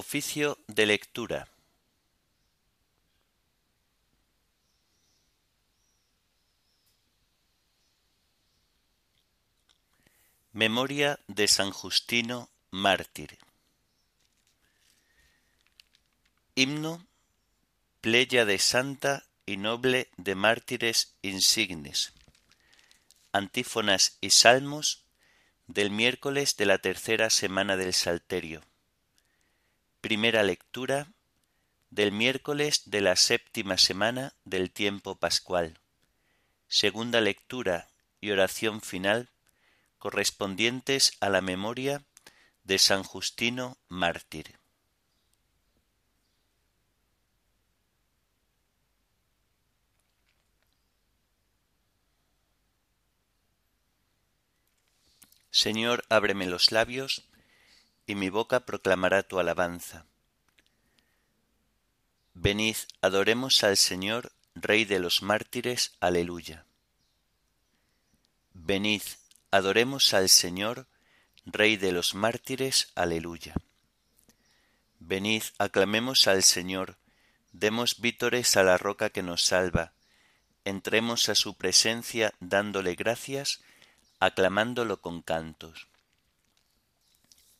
Oficio de lectura. Memoria de San Justino, mártir. Himno, pleya de santa y noble de mártires insignes. Antífonas y salmos del miércoles de la tercera semana del Salterio. Primera lectura del miércoles de la séptima semana del tiempo pascual. Segunda lectura y oración final correspondientes a la memoria de San Justino mártir. Señor, ábreme los labios, y mi boca proclamará tu alabanza. Venid, adoremos al Señor, Rey de los mártires, aleluya. Venid, adoremos al Señor, Rey de los mártires, aleluya. Venid, aclamemos al Señor, demos vítores a la roca que nos salva, entremos a su presencia dándole gracias, aclamándolo con cantos.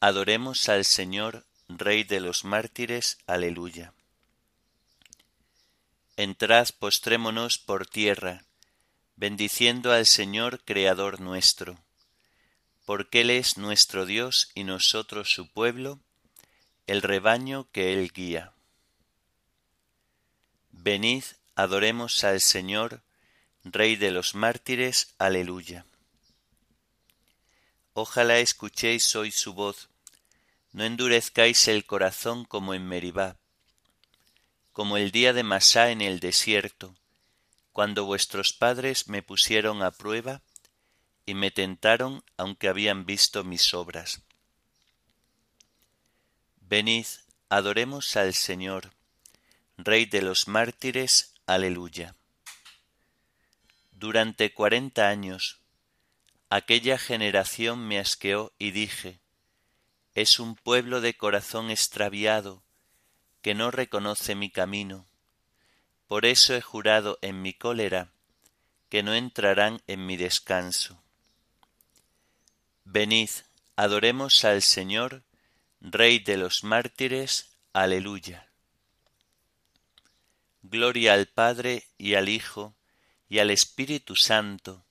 adoremos al Señor, Rey de los mártires, aleluya. Entrad, postrémonos por tierra, bendiciendo al Señor, Creador nuestro, porque Él es nuestro Dios y nosotros su pueblo, el rebaño que Él guía. Venid, adoremos al Señor, Rey de los mártires, aleluya. Ojalá escuchéis hoy su voz, no endurezcáis el corazón como en Meribá, como el día de Masá en el desierto, cuando vuestros padres me pusieron a prueba y me tentaron aunque habían visto mis obras. Venid, adoremos al Señor, Rey de los mártires, aleluya. Durante cuarenta años Aquella generación me asqueó y dije, es un pueblo de corazón extraviado, que no reconoce mi camino. Por eso he jurado en mi cólera, que no entrarán en mi descanso. Venid, adoremos al Señor, Rey de los mártires, aleluya. Gloria al Padre y al Hijo y al Espíritu Santo,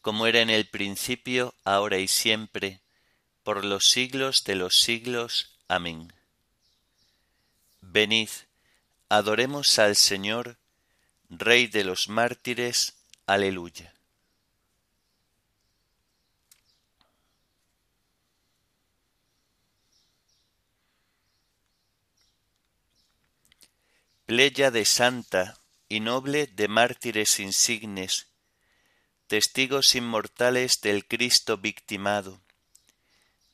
como era en el principio, ahora y siempre, por los siglos de los siglos. Amén. Venid, adoremos al Señor, Rey de los mártires. Aleluya. Pleya de santa y noble de mártires insignes, testigos inmortales del Cristo victimado.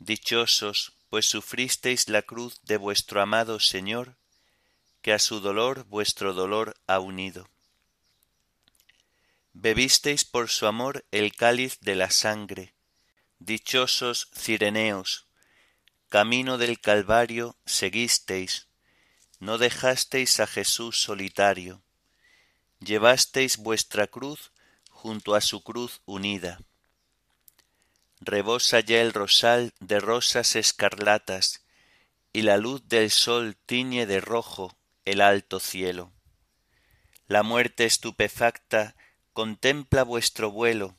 Dichosos, pues sufristeis la cruz de vuestro amado Señor, que a su dolor vuestro dolor ha unido. Bebisteis por su amor el cáliz de la sangre, dichosos cireneos, camino del Calvario seguisteis, no dejasteis a Jesús solitario, llevasteis vuestra cruz junto a su cruz unida. Rebosa ya el rosal de rosas escarlatas, y la luz del sol tiñe de rojo el alto cielo. La muerte estupefacta contempla vuestro vuelo,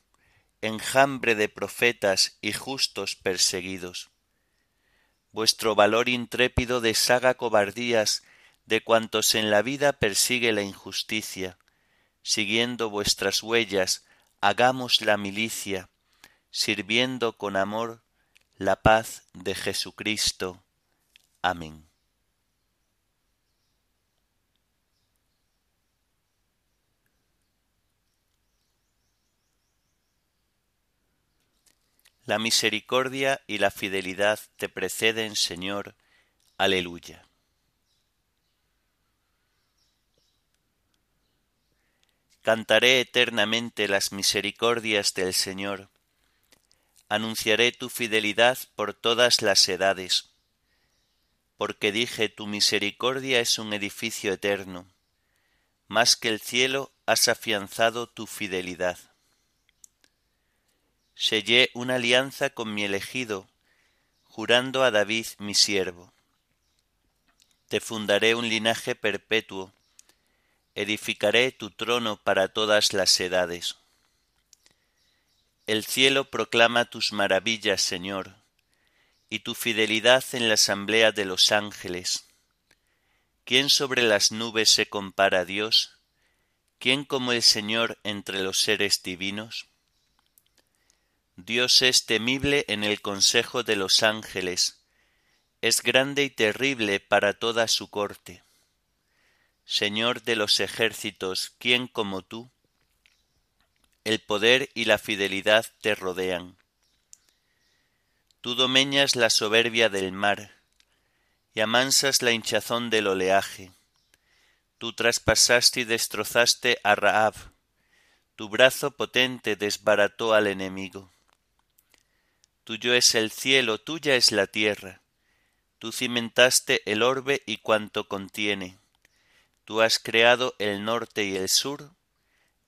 enjambre de profetas y justos perseguidos. Vuestro valor intrépido deshaga cobardías de cuantos en la vida persigue la injusticia siguiendo vuestras huellas, hagamos la milicia, sirviendo con amor la paz de Jesucristo. Amén. La misericordia y la fidelidad te preceden, Señor. Aleluya. Cantaré eternamente las misericordias del Señor Anunciaré tu fidelidad por todas las edades. Porque dije, tu misericordia es un edificio eterno. Más que el cielo has afianzado tu fidelidad sellé una alianza con mi elegido, jurando a David mi siervo. Te fundaré un linaje perpetuo, edificaré tu trono para todas las edades. El cielo proclama tus maravillas, Señor, y tu fidelidad en la asamblea de los ángeles. ¿Quién sobre las nubes se compara a Dios? ¿Quién como el Señor entre los seres divinos? Dios es temible en el consejo de los ángeles, es grande y terrible para toda su corte. Señor de los ejércitos, ¿quién como tú? El poder y la fidelidad te rodean. Tú domeñas la soberbia del mar, y amansas la hinchazón del oleaje. Tú traspasaste y destrozaste a Raab, tu brazo potente desbarató al enemigo. Tuyo es el cielo, tuya es la tierra. Tú cimentaste el orbe y cuanto contiene. Tú has creado el norte y el sur.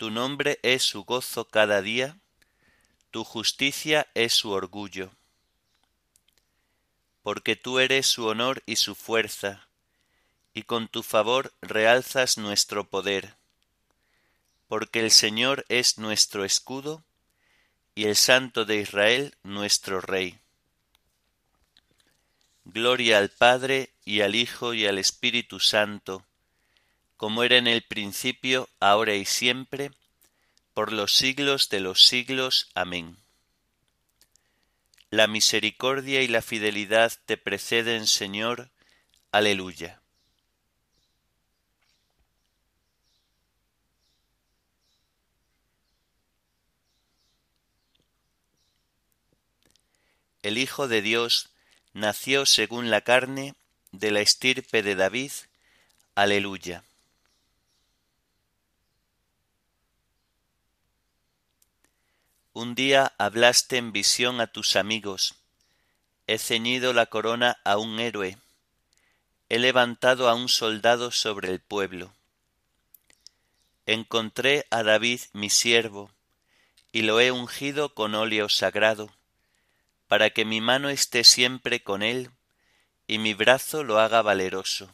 Tu nombre es su gozo cada día, tu justicia es su orgullo. Porque tú eres su honor y su fuerza, y con tu favor realzas nuestro poder. Porque el Señor es nuestro escudo, y el Santo de Israel nuestro Rey. Gloria al Padre y al Hijo y al Espíritu Santo, como era en el principio, ahora y siempre, por los siglos de los siglos. Amén. La misericordia y la fidelidad te preceden, Señor. Aleluya. El Hijo de Dios nació según la carne de la estirpe de David. Aleluya. Un día hablaste en visión a tus amigos. He ceñido la corona a un héroe. He levantado a un soldado sobre el pueblo. Encontré a David mi siervo, y lo he ungido con óleo sagrado para que mi mano esté siempre con él y mi brazo lo haga valeroso.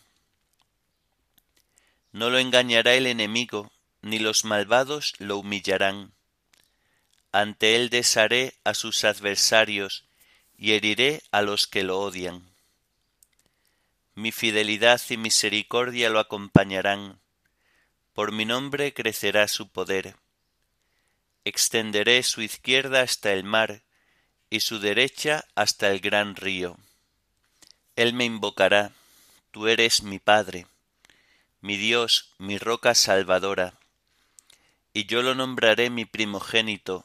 No lo engañará el enemigo, ni los malvados lo humillarán. Ante él desharé a sus adversarios y heriré a los que lo odian. Mi fidelidad y misericordia lo acompañarán, por mi nombre crecerá su poder. Extenderé su izquierda hasta el mar, y su derecha hasta el gran río. Él me invocará, tú eres mi Padre, mi Dios, mi roca salvadora, y yo lo nombraré mi primogénito,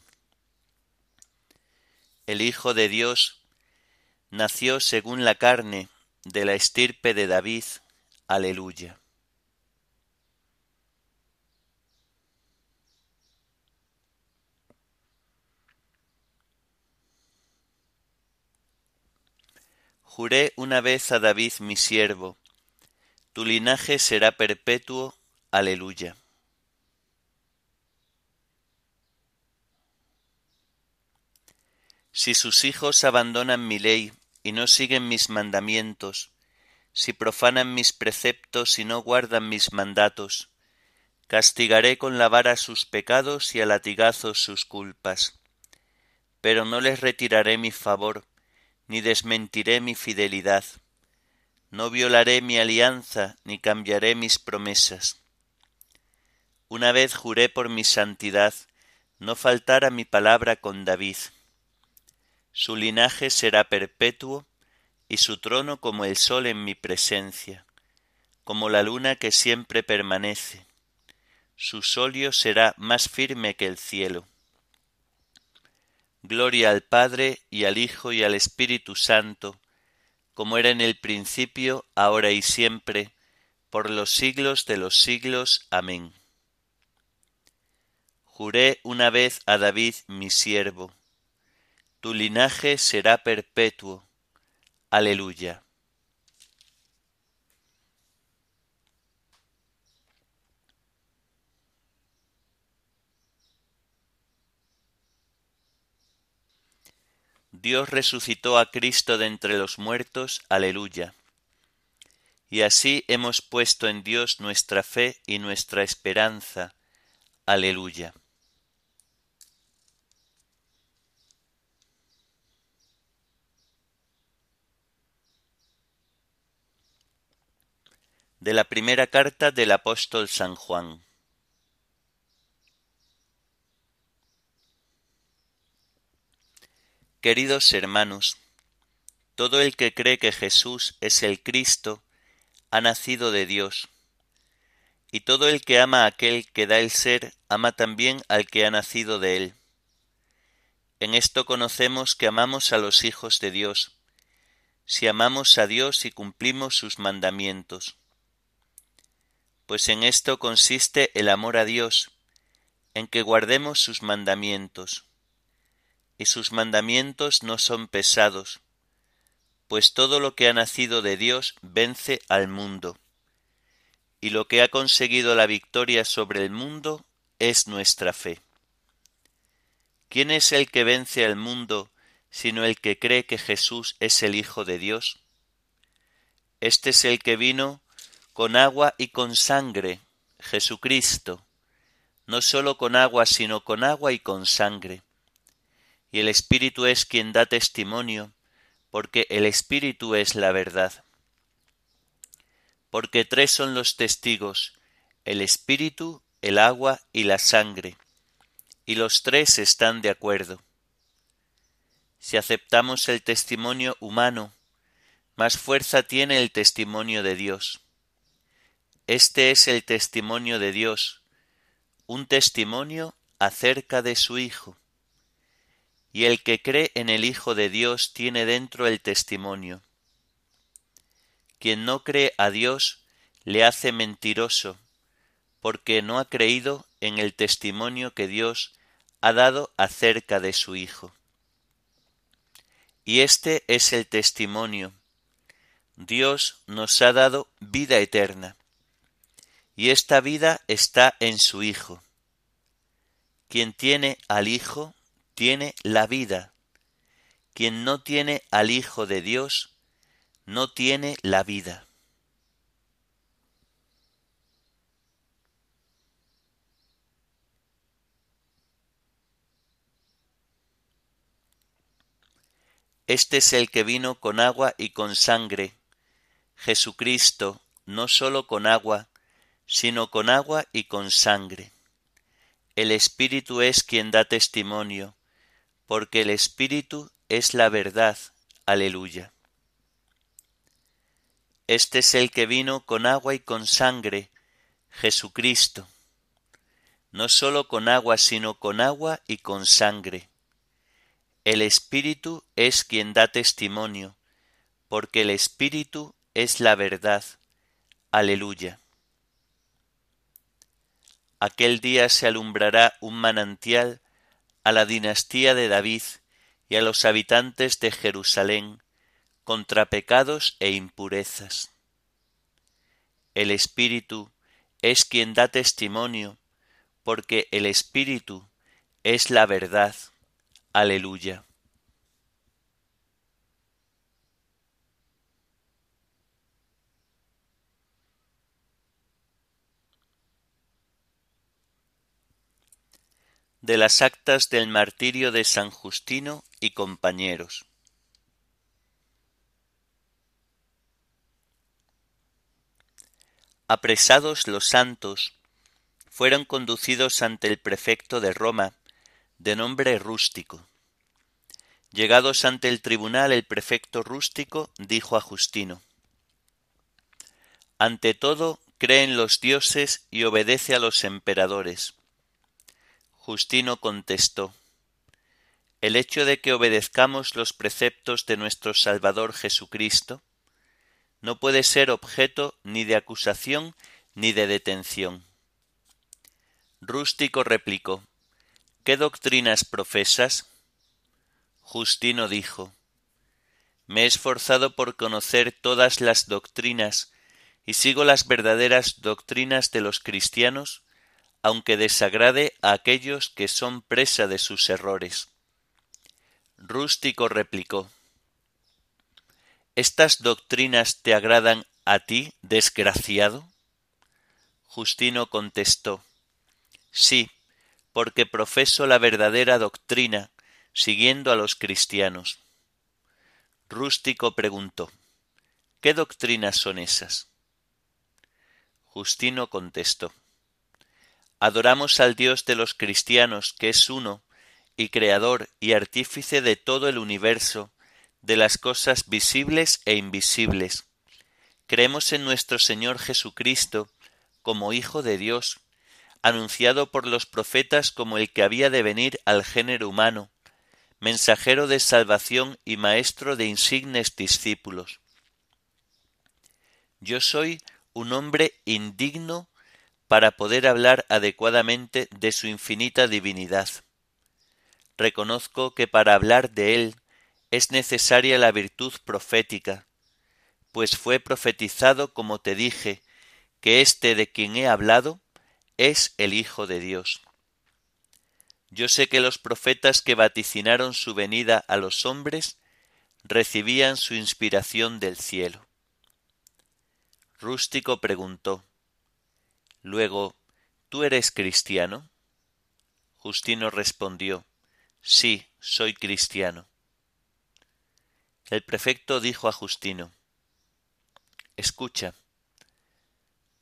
El Hijo de Dios nació según la carne de la estirpe de David. Aleluya. Juré una vez a David mi siervo, tu linaje será perpetuo. Aleluya. Si sus hijos abandonan mi ley y no siguen mis mandamientos, si profanan mis preceptos y no guardan mis mandatos, castigaré con la vara sus pecados y a latigazos sus culpas. Pero no les retiraré mi favor, ni desmentiré mi fidelidad. No violaré mi alianza, ni cambiaré mis promesas. Una vez juré por mi santidad, no faltar a mi palabra con David. Su linaje será perpetuo, y su trono como el sol en mi presencia, como la luna que siempre permanece. Su solio será más firme que el cielo. Gloria al Padre y al Hijo y al Espíritu Santo, como era en el principio, ahora y siempre, por los siglos de los siglos. Amén. Juré una vez a David mi siervo, tu linaje será perpetuo. Aleluya. Dios resucitó a Cristo de entre los muertos, aleluya. Y así hemos puesto en Dios nuestra fe y nuestra esperanza, aleluya. De la primera carta del apóstol San Juan. Queridos hermanos, todo el que cree que Jesús es el Cristo ha nacido de Dios, y todo el que ama a aquel que da el ser ama también al que ha nacido de él. En esto conocemos que amamos a los hijos de Dios, si amamos a Dios y cumplimos sus mandamientos. Pues en esto consiste el amor a Dios, en que guardemos sus mandamientos y sus mandamientos no son pesados, pues todo lo que ha nacido de Dios vence al mundo, y lo que ha conseguido la victoria sobre el mundo es nuestra fe. ¿Quién es el que vence al mundo sino el que cree que Jesús es el Hijo de Dios? Este es el que vino con agua y con sangre, Jesucristo, no sólo con agua, sino con agua y con sangre y el Espíritu es quien da testimonio, porque el Espíritu es la verdad. Porque tres son los testigos, el Espíritu, el agua y la sangre, y los tres están de acuerdo. Si aceptamos el testimonio humano, más fuerza tiene el testimonio de Dios. Este es el testimonio de Dios, un testimonio acerca de su Hijo y el que cree en el Hijo de Dios tiene dentro el testimonio. Quien no cree a Dios le hace mentiroso, porque no ha creído en el testimonio que Dios ha dado acerca de su Hijo. Y este es el testimonio. Dios nos ha dado vida eterna, y esta vida está en su Hijo. Quien tiene al Hijo tiene la vida. Quien no tiene al Hijo de Dios, no tiene la vida. Este es el que vino con agua y con sangre, Jesucristo, no sólo con agua, sino con agua y con sangre. El Espíritu es quien da testimonio, porque el Espíritu es la verdad. Aleluya. Este es el que vino con agua y con sangre, Jesucristo. No sólo con agua, sino con agua y con sangre. El Espíritu es quien da testimonio, porque el Espíritu es la verdad. Aleluya. Aquel día se alumbrará un manantial a la dinastía de David y a los habitantes de Jerusalén contra pecados e impurezas. El Espíritu es quien da testimonio, porque el Espíritu es la verdad. Aleluya. De las actas del martirio de San Justino y compañeros. Apresados los santos, fueron conducidos ante el prefecto de Roma, de nombre Rústico. Llegados ante el tribunal, el prefecto Rústico dijo a Justino, Ante todo, cree en los dioses y obedece a los emperadores Justino contestó, El hecho de que obedezcamos los preceptos de nuestro Salvador Jesucristo no puede ser objeto ni de acusación ni de detención. Rústico replicó, ¿Qué doctrinas profesas? Justino dijo, Me he esforzado por conocer todas las doctrinas y sigo las verdaderas doctrinas de los cristianos aunque desagrade a aquellos que son presa de sus errores. Rústico replicó ¿Estas doctrinas te agradan a ti, desgraciado? Justino contestó Sí, porque profeso la verdadera doctrina, siguiendo a los cristianos. Rústico preguntó ¿Qué doctrinas son esas? Justino contestó Adoramos al Dios de los cristianos, que es uno, y creador y artífice de todo el universo, de las cosas visibles e invisibles. Creemos en nuestro Señor Jesucristo como Hijo de Dios, anunciado por los profetas como el que había de venir al género humano, mensajero de salvación y maestro de insignes discípulos. Yo soy un hombre indigno para poder hablar adecuadamente de su infinita divinidad. Reconozco que para hablar de él es necesaria la virtud profética, pues fue profetizado, como te dije, que éste de quien he hablado es el Hijo de Dios. Yo sé que los profetas que vaticinaron su venida a los hombres recibían su inspiración del cielo. Rústico preguntó Luego, ¿tú eres cristiano? Justino respondió, Sí, soy cristiano. El prefecto dijo a Justino, Escucha,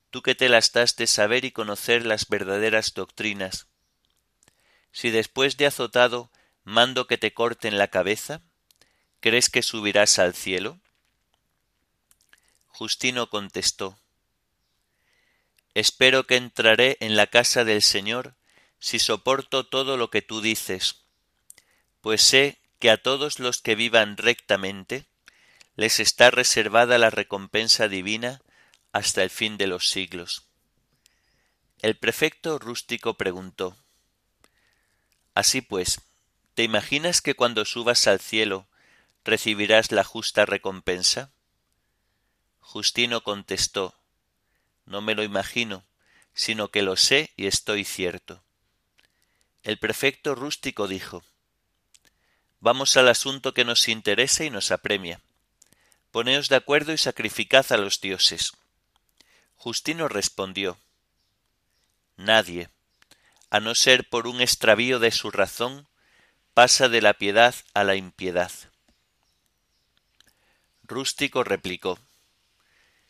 tú que te las das de saber y conocer las verdaderas doctrinas, si después de azotado mando que te corten la cabeza, ¿crees que subirás al cielo? Justino contestó, Espero que entraré en la casa del Señor si soporto todo lo que tú dices, pues sé que a todos los que vivan rectamente les está reservada la recompensa divina hasta el fin de los siglos. El prefecto rústico preguntó Así pues, ¿te imaginas que cuando subas al cielo recibirás la justa recompensa? Justino contestó no me lo imagino, sino que lo sé y estoy cierto. El prefecto rústico dijo Vamos al asunto que nos interesa y nos apremia. Poneos de acuerdo y sacrificad a los dioses. Justino respondió Nadie, a no ser por un extravío de su razón, pasa de la piedad a la impiedad. Rústico replicó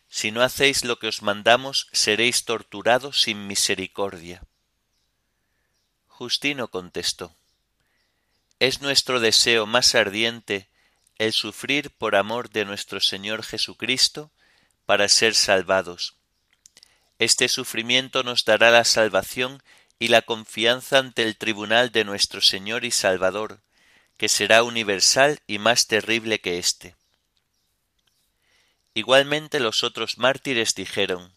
si no hacéis lo que os mandamos, seréis torturados sin misericordia. Justino contestó, Es nuestro deseo más ardiente el sufrir por amor de nuestro Señor Jesucristo para ser salvados. Este sufrimiento nos dará la salvación y la confianza ante el tribunal de nuestro Señor y Salvador, que será universal y más terrible que éste. Igualmente los otros mártires dijeron,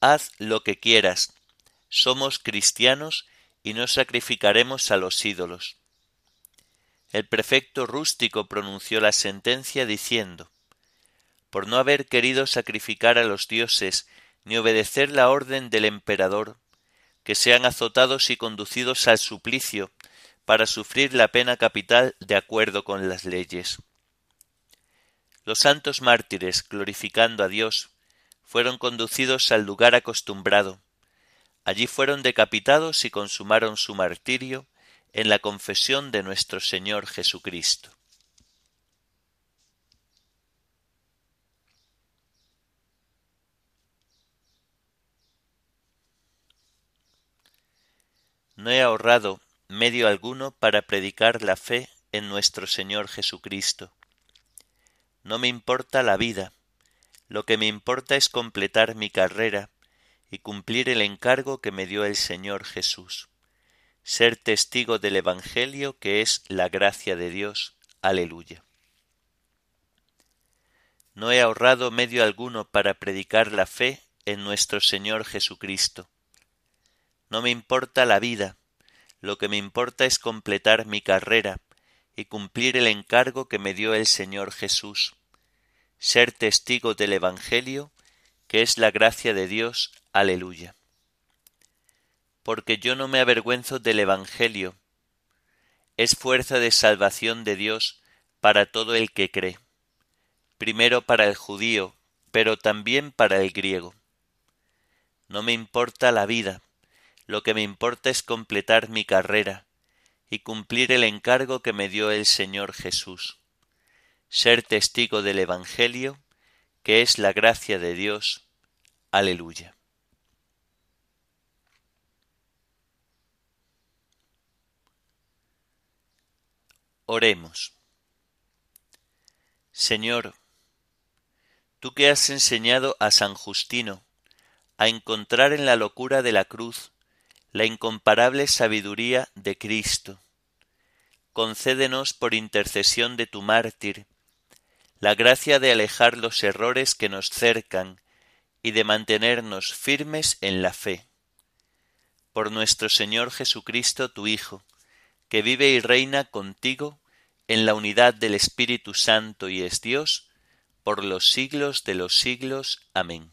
Haz lo que quieras, somos cristianos y no sacrificaremos a los ídolos. el prefecto rústico pronunció la sentencia diciendo por no haber querido sacrificar a los dioses ni obedecer la orden del emperador, que sean azotados y conducidos al suplicio para sufrir la pena capital de acuerdo con las leyes. Los santos mártires, glorificando a Dios, fueron conducidos al lugar acostumbrado. Allí fueron decapitados y consumaron su martirio en la confesión de nuestro Señor Jesucristo. No he ahorrado medio alguno para predicar la fe en nuestro Señor Jesucristo. No me importa la vida, lo que me importa es completar mi carrera y cumplir el encargo que me dio el Señor Jesús, ser testigo del Evangelio que es la gracia de Dios. Aleluya. No he ahorrado medio alguno para predicar la fe en nuestro Señor Jesucristo no me importa la vida, lo que me importa es completar mi carrera y cumplir el encargo que me dio el Señor Jesús, ser testigo del Evangelio, que es la gracia de Dios. Aleluya. Porque yo no me avergüenzo del Evangelio, es fuerza de salvación de Dios para todo el que cree, primero para el judío, pero también para el griego. No me importa la vida, lo que me importa es completar mi carrera y cumplir el encargo que me dio el Señor Jesús, ser testigo del Evangelio, que es la gracia de Dios. Aleluya. Oremos. Señor, tú que has enseñado a San Justino a encontrar en la locura de la cruz la incomparable sabiduría de Cristo. Concédenos por intercesión de tu mártir la gracia de alejar los errores que nos cercan y de mantenernos firmes en la fe. Por nuestro Señor Jesucristo, tu Hijo, que vive y reina contigo en la unidad del Espíritu Santo y es Dios, por los siglos de los siglos. Amén.